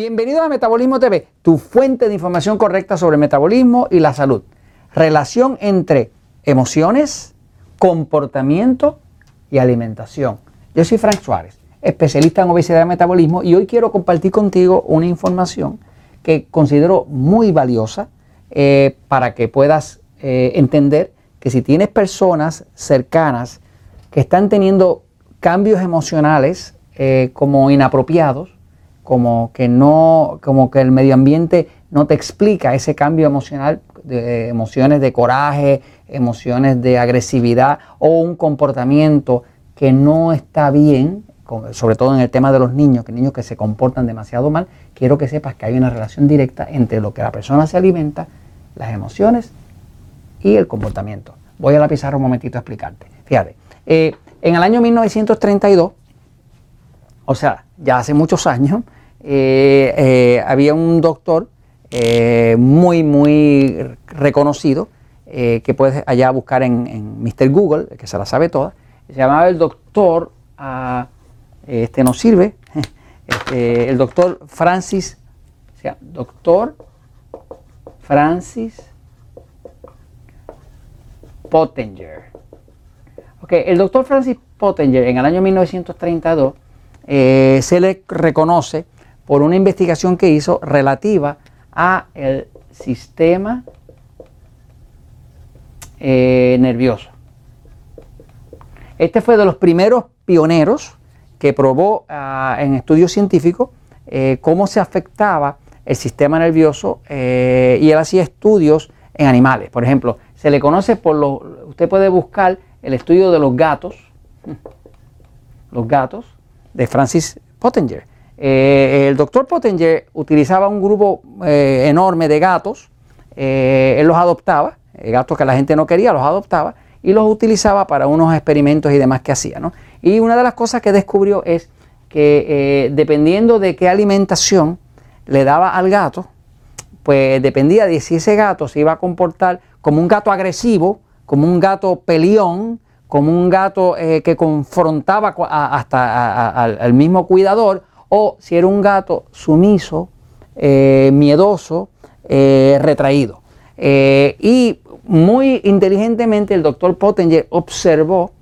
Bienvenidos a Metabolismo TV, tu fuente de información correcta sobre metabolismo y la salud. Relación entre emociones, comportamiento y alimentación. Yo soy Frank Suárez, especialista en obesidad y metabolismo, y hoy quiero compartir contigo una información que considero muy valiosa eh, para que puedas eh, entender que si tienes personas cercanas que están teniendo cambios emocionales eh, como inapropiados, como que no, como que el medio ambiente no te explica ese cambio emocional, de emociones de coraje, emociones de agresividad o un comportamiento que no está bien, sobre todo en el tema de los niños, que niños que se comportan demasiado mal, quiero que sepas que hay una relación directa entre lo que la persona se alimenta, las emociones y el comportamiento. Voy a la pizarra un momentito a explicarte. Fíjate, eh, en el año 1932, o sea, ya hace muchos años, eh, eh, había un doctor eh, muy, muy reconocido que puedes allá buscar en, Mr. Google, que se la sabe toda. Se llamaba el doctor, ah, este no sirve, este, el doctor Francis, o sea, doctor Francis Pottinger. Ok, el doctor Francis Pottinger en el año 1932 se le reconoce por una investigación que hizo relativa a el sistema eh, nervioso. Este fue de los primeros pioneros que probó ah, en estudios científicos eh, cómo se afectaba el sistema nervioso eh, y él hacía estudios en animales. Por ejemplo, se le conoce por lo, usted puede buscar el estudio de los gatos, los gatos de Francis Pottinger. Eh, el doctor Pottinger utilizaba un grupo eh, enorme de gatos, eh, él los adoptaba, gatos que la gente no quería, los adoptaba y los utilizaba para unos experimentos y demás que hacía. Y una de las cosas que descubrió es que dependiendo de qué alimentación le daba al gato, pues dependía de si ese gato se iba a comportar como un gato agresivo, como un gato peleón, como un gato que confrontaba hasta al mismo cuidador, o si era un gato sumiso, eh, miedoso, eh, retraído. Eh, y muy inteligentemente el doctor Pottinger observó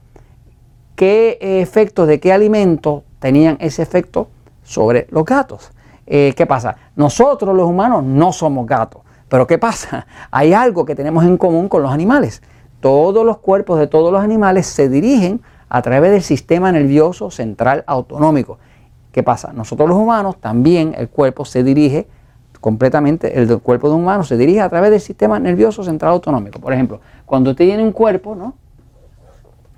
qué efectos de qué alimentos tenían ese efecto sobre los gatos. ¿Qué pasa? Nosotros los humanos no somos gatos, pero ¿qué pasa? Hay algo que tenemos en común con los animales. Todos los cuerpos de todos los animales se dirigen a través del sistema nervioso central autonómico. ¿Qué pasa? Nosotros los humanos también el cuerpo se dirige completamente, el cuerpo de un humano se dirige a través del sistema nervioso central autonómico. Por ejemplo, cuando usted tiene un cuerpo, ¿no?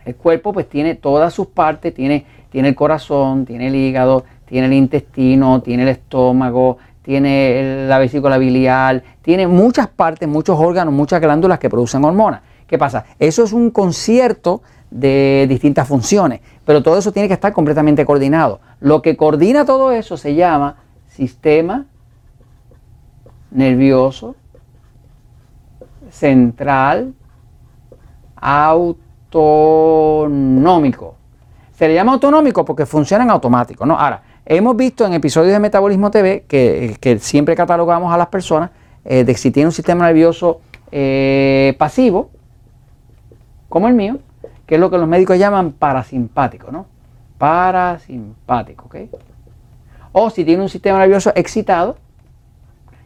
El cuerpo pues tiene todas sus partes, tiene, tiene el corazón, tiene el hígado, tiene el intestino, tiene el estómago, tiene la vesícula biliar, tiene muchas partes, muchos órganos, muchas glándulas que producen hormonas. ¿Qué pasa? Eso es un concierto de distintas funciones, pero todo eso tiene que estar completamente coordinado. Lo que coordina todo eso se llama sistema nervioso central autonómico. Se le llama autonómico porque funciona en automático. ¿no? Ahora, hemos visto en episodios de Metabolismo TV que, siempre catalogamos a las personas eh, de si tiene un sistema nervioso eh, pasivo, como el mío, que es lo que los médicos llaman parasimpático, ¿no? Parasimpático, ¿ok? O si tiene un sistema nervioso excitado,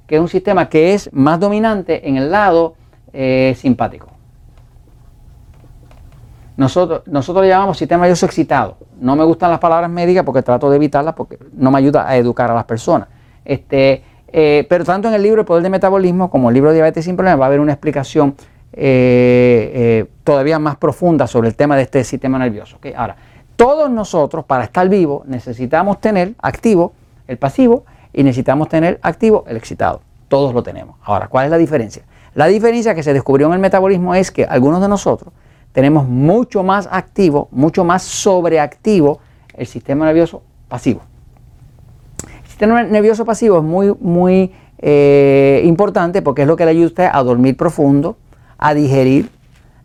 que es un sistema que es más dominante en el lado eh, simpático. Nosotros, nosotros le llamamos sistema nervioso excitado. No me gustan las palabras médicas porque trato de evitarlas porque no me ayuda a educar a las personas. Este, eh, pero tanto en el libro El Poder del Metabolismo como el libro Diabetes sin Problemas va a haber una explicación eh, eh, todavía más profunda sobre el tema de este sistema nervioso. Ahora, todos nosotros para estar vivos necesitamos tener activo el pasivo y necesitamos tener activo el excitado. Todos lo tenemos. Ahora, ¿cuál es la diferencia? La diferencia que se descubrió en el metabolismo es que algunos de nosotros tenemos mucho más activo, mucho más sobreactivo el sistema nervioso pasivo. El sistema nervioso pasivo es muy, muy eh, importante porque es lo que le ayuda a usted a dormir profundo, a digerir,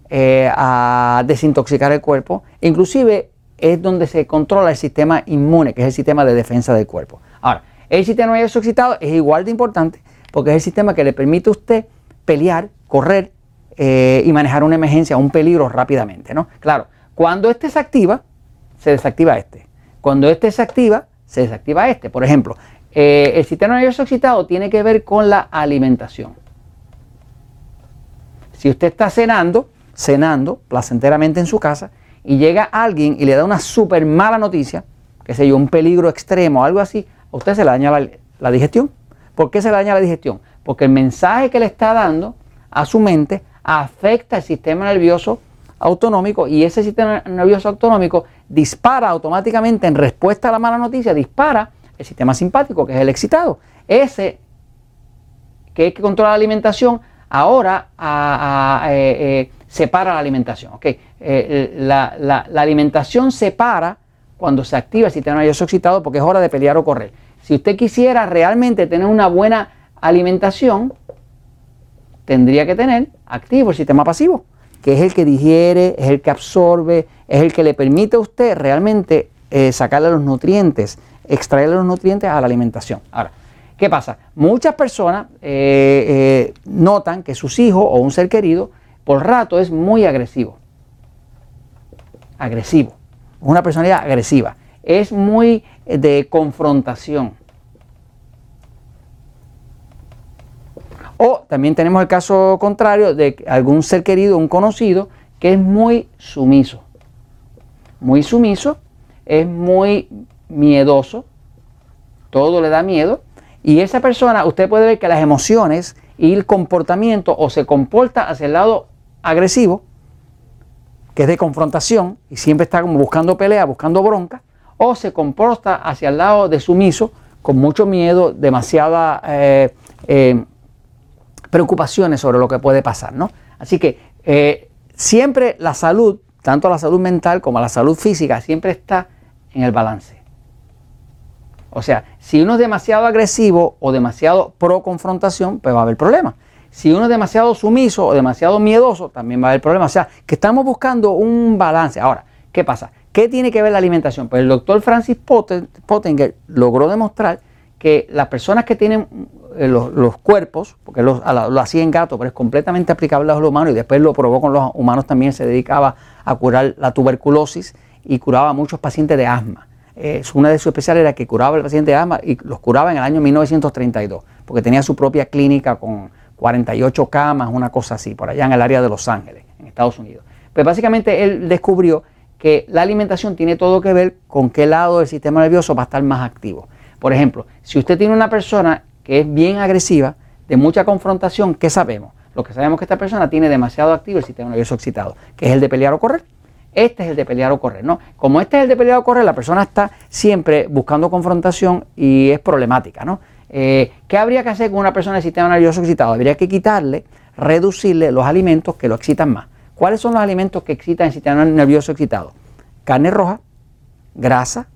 eh, a desintoxicar el cuerpo. Inclusive es donde se controla el sistema inmune, que es el sistema de defensa del cuerpo. Ahora, El sistema nervioso excitado es igual de importante porque es el sistema que le permite a usted pelear, correr eh, y manejar una emergencia, un peligro rápidamente. ¿no? Claro, cuando este se activa, se desactiva este. Cuando este se activa, se desactiva este. Por ejemplo, eh, el sistema nervioso excitado tiene que ver con la alimentación. Si usted está cenando, cenando placenteramente en su casa, y llega alguien y le da una súper mala noticia, que sé yo, un peligro extremo, algo así, a usted se le daña la, digestión. ¿Por qué se le daña la digestión? Porque el mensaje que le está dando a su mente afecta el sistema nervioso autonómico y ese sistema nervioso autonómico dispara automáticamente en respuesta a la mala noticia, dispara el sistema simpático, que es el excitado. Ese que es que controla la alimentación, ahora eh, eh, separa la alimentación. Eh, la, alimentación separa cuando se activa el sistema nervioso excitado porque es hora de pelear o correr. Si usted quisiera realmente tener una buena alimentación, tendría que tener activo el sistema pasivo, que es el que digiere, es el que absorbe, es el que le permite a usted realmente sacarle los nutrientes, extraerle los nutrientes a la alimentación. Ahora, ¿qué pasa? Muchas personas eh, notan que sus hijos o un ser querido por rato es muy agresivo agresivo, una personalidad agresiva, es muy de confrontación. O también tenemos el caso contrario de algún ser querido, un conocido, que es muy sumiso. Muy sumiso, es muy miedoso, todo le da miedo. Y esa persona, usted puede ver que las emociones y el comportamiento o se comporta hacia el lado agresivo que es de confrontación y siempre está como buscando pelea, buscando bronca, o se comporta hacia el lado de sumiso con mucho miedo, demasiada eh, eh, preocupaciones sobre lo que puede pasar. ¿no? Así que eh, siempre la salud, tanto la salud mental como la salud física, siempre está en el balance. O sea, si uno es demasiado agresivo o demasiado pro confrontación, pues va a haber problemas. Si uno es demasiado sumiso o demasiado miedoso, también va a haber problemas. O sea, que estamos buscando un balance. Ahora, ¿qué pasa? ¿Qué tiene que ver la alimentación? Pues el doctor Francis Pottinger logró demostrar que las personas que tienen eh, los, cuerpos, porque lo, hacía en gato, pero es completamente aplicable a los humanos y después lo probó con los humanos también, se dedicaba a curar la tuberculosis y curaba a muchos pacientes de asma. Eh, una de sus especiales era que curaba al paciente de asma y los curaba en el año 1932, porque tenía su propia clínica con 48 camas, una cosa así, por allá en el área de Los Ángeles, en Estados Unidos. Pues básicamente él descubrió que la alimentación tiene todo que ver con qué lado del sistema nervioso va a estar más activo. Por ejemplo, si usted tiene una persona que es bien agresiva, de mucha confrontación, ¿qué sabemos? Lo que sabemos es que esta persona tiene demasiado activo el sistema nervioso excitado, que es el de pelear o correr. Este es el de pelear o correr, ¿no? Como este es el de pelear o correr, la persona está siempre buscando confrontación y es problemática, ¿no? Eh, ¿Qué habría que hacer con una persona de sistema nervioso excitado? Habría que quitarle, reducirle los alimentos que lo excitan más. ¿Cuáles son los alimentos que excitan el sistema nervioso excitado? Carne roja, grasa,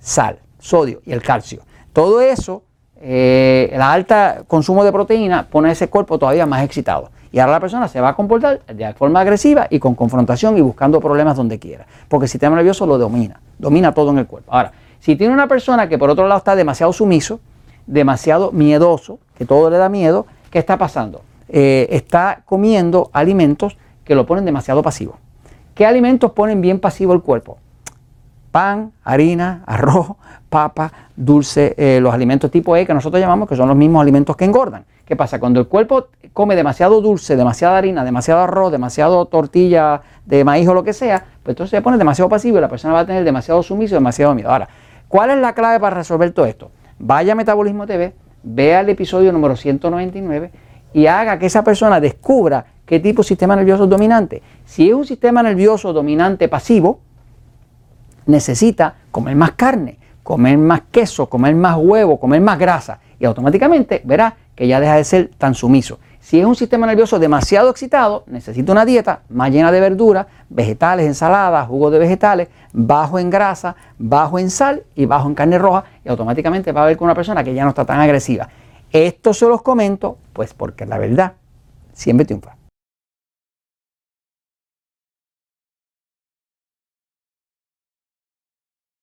sal, sodio y el calcio. Todo eso, eh, el alto consumo de proteína pone ese cuerpo todavía más excitado. Y ahora la persona se va a comportar de forma agresiva y con confrontación y buscando problemas donde quiera. Porque el sistema nervioso lo domina, domina todo en el cuerpo. Ahora, si tiene una persona que por otro lado está demasiado sumiso, demasiado miedoso, que todo le da miedo, ¿qué está pasando? Eh, está comiendo alimentos que lo ponen demasiado pasivo. ¿Qué alimentos ponen bien pasivo el cuerpo? Pan, harina, arroz, papa, dulce, eh, los alimentos tipo E que nosotros llamamos que son los mismos alimentos que engordan. ¿Qué pasa? Cuando el cuerpo come demasiado dulce, demasiada harina, demasiado arroz, demasiado tortilla de maíz o lo que sea, pues entonces se pone demasiado pasivo y la persona va a tener demasiado sumiso, demasiado miedo. Ahora, ¿cuál es la clave para resolver todo esto? vaya a Metabolismo TV, vea el episodio número 199 y haga que esa persona descubra qué tipo de sistema nervioso es dominante. Si es un sistema nervioso dominante pasivo, necesita comer más carne, comer más queso, comer más huevo, comer más grasa y automáticamente verá que ya deja de ser tan sumiso. Si es un sistema nervioso demasiado excitado, necesita una dieta más llena de verduras, vegetales, ensaladas, jugos de vegetales, bajo en grasa, bajo en sal y bajo en carne roja y automáticamente va a ver con una persona que ya no está tan agresiva. Esto se los comento pues porque la verdad siempre triunfa.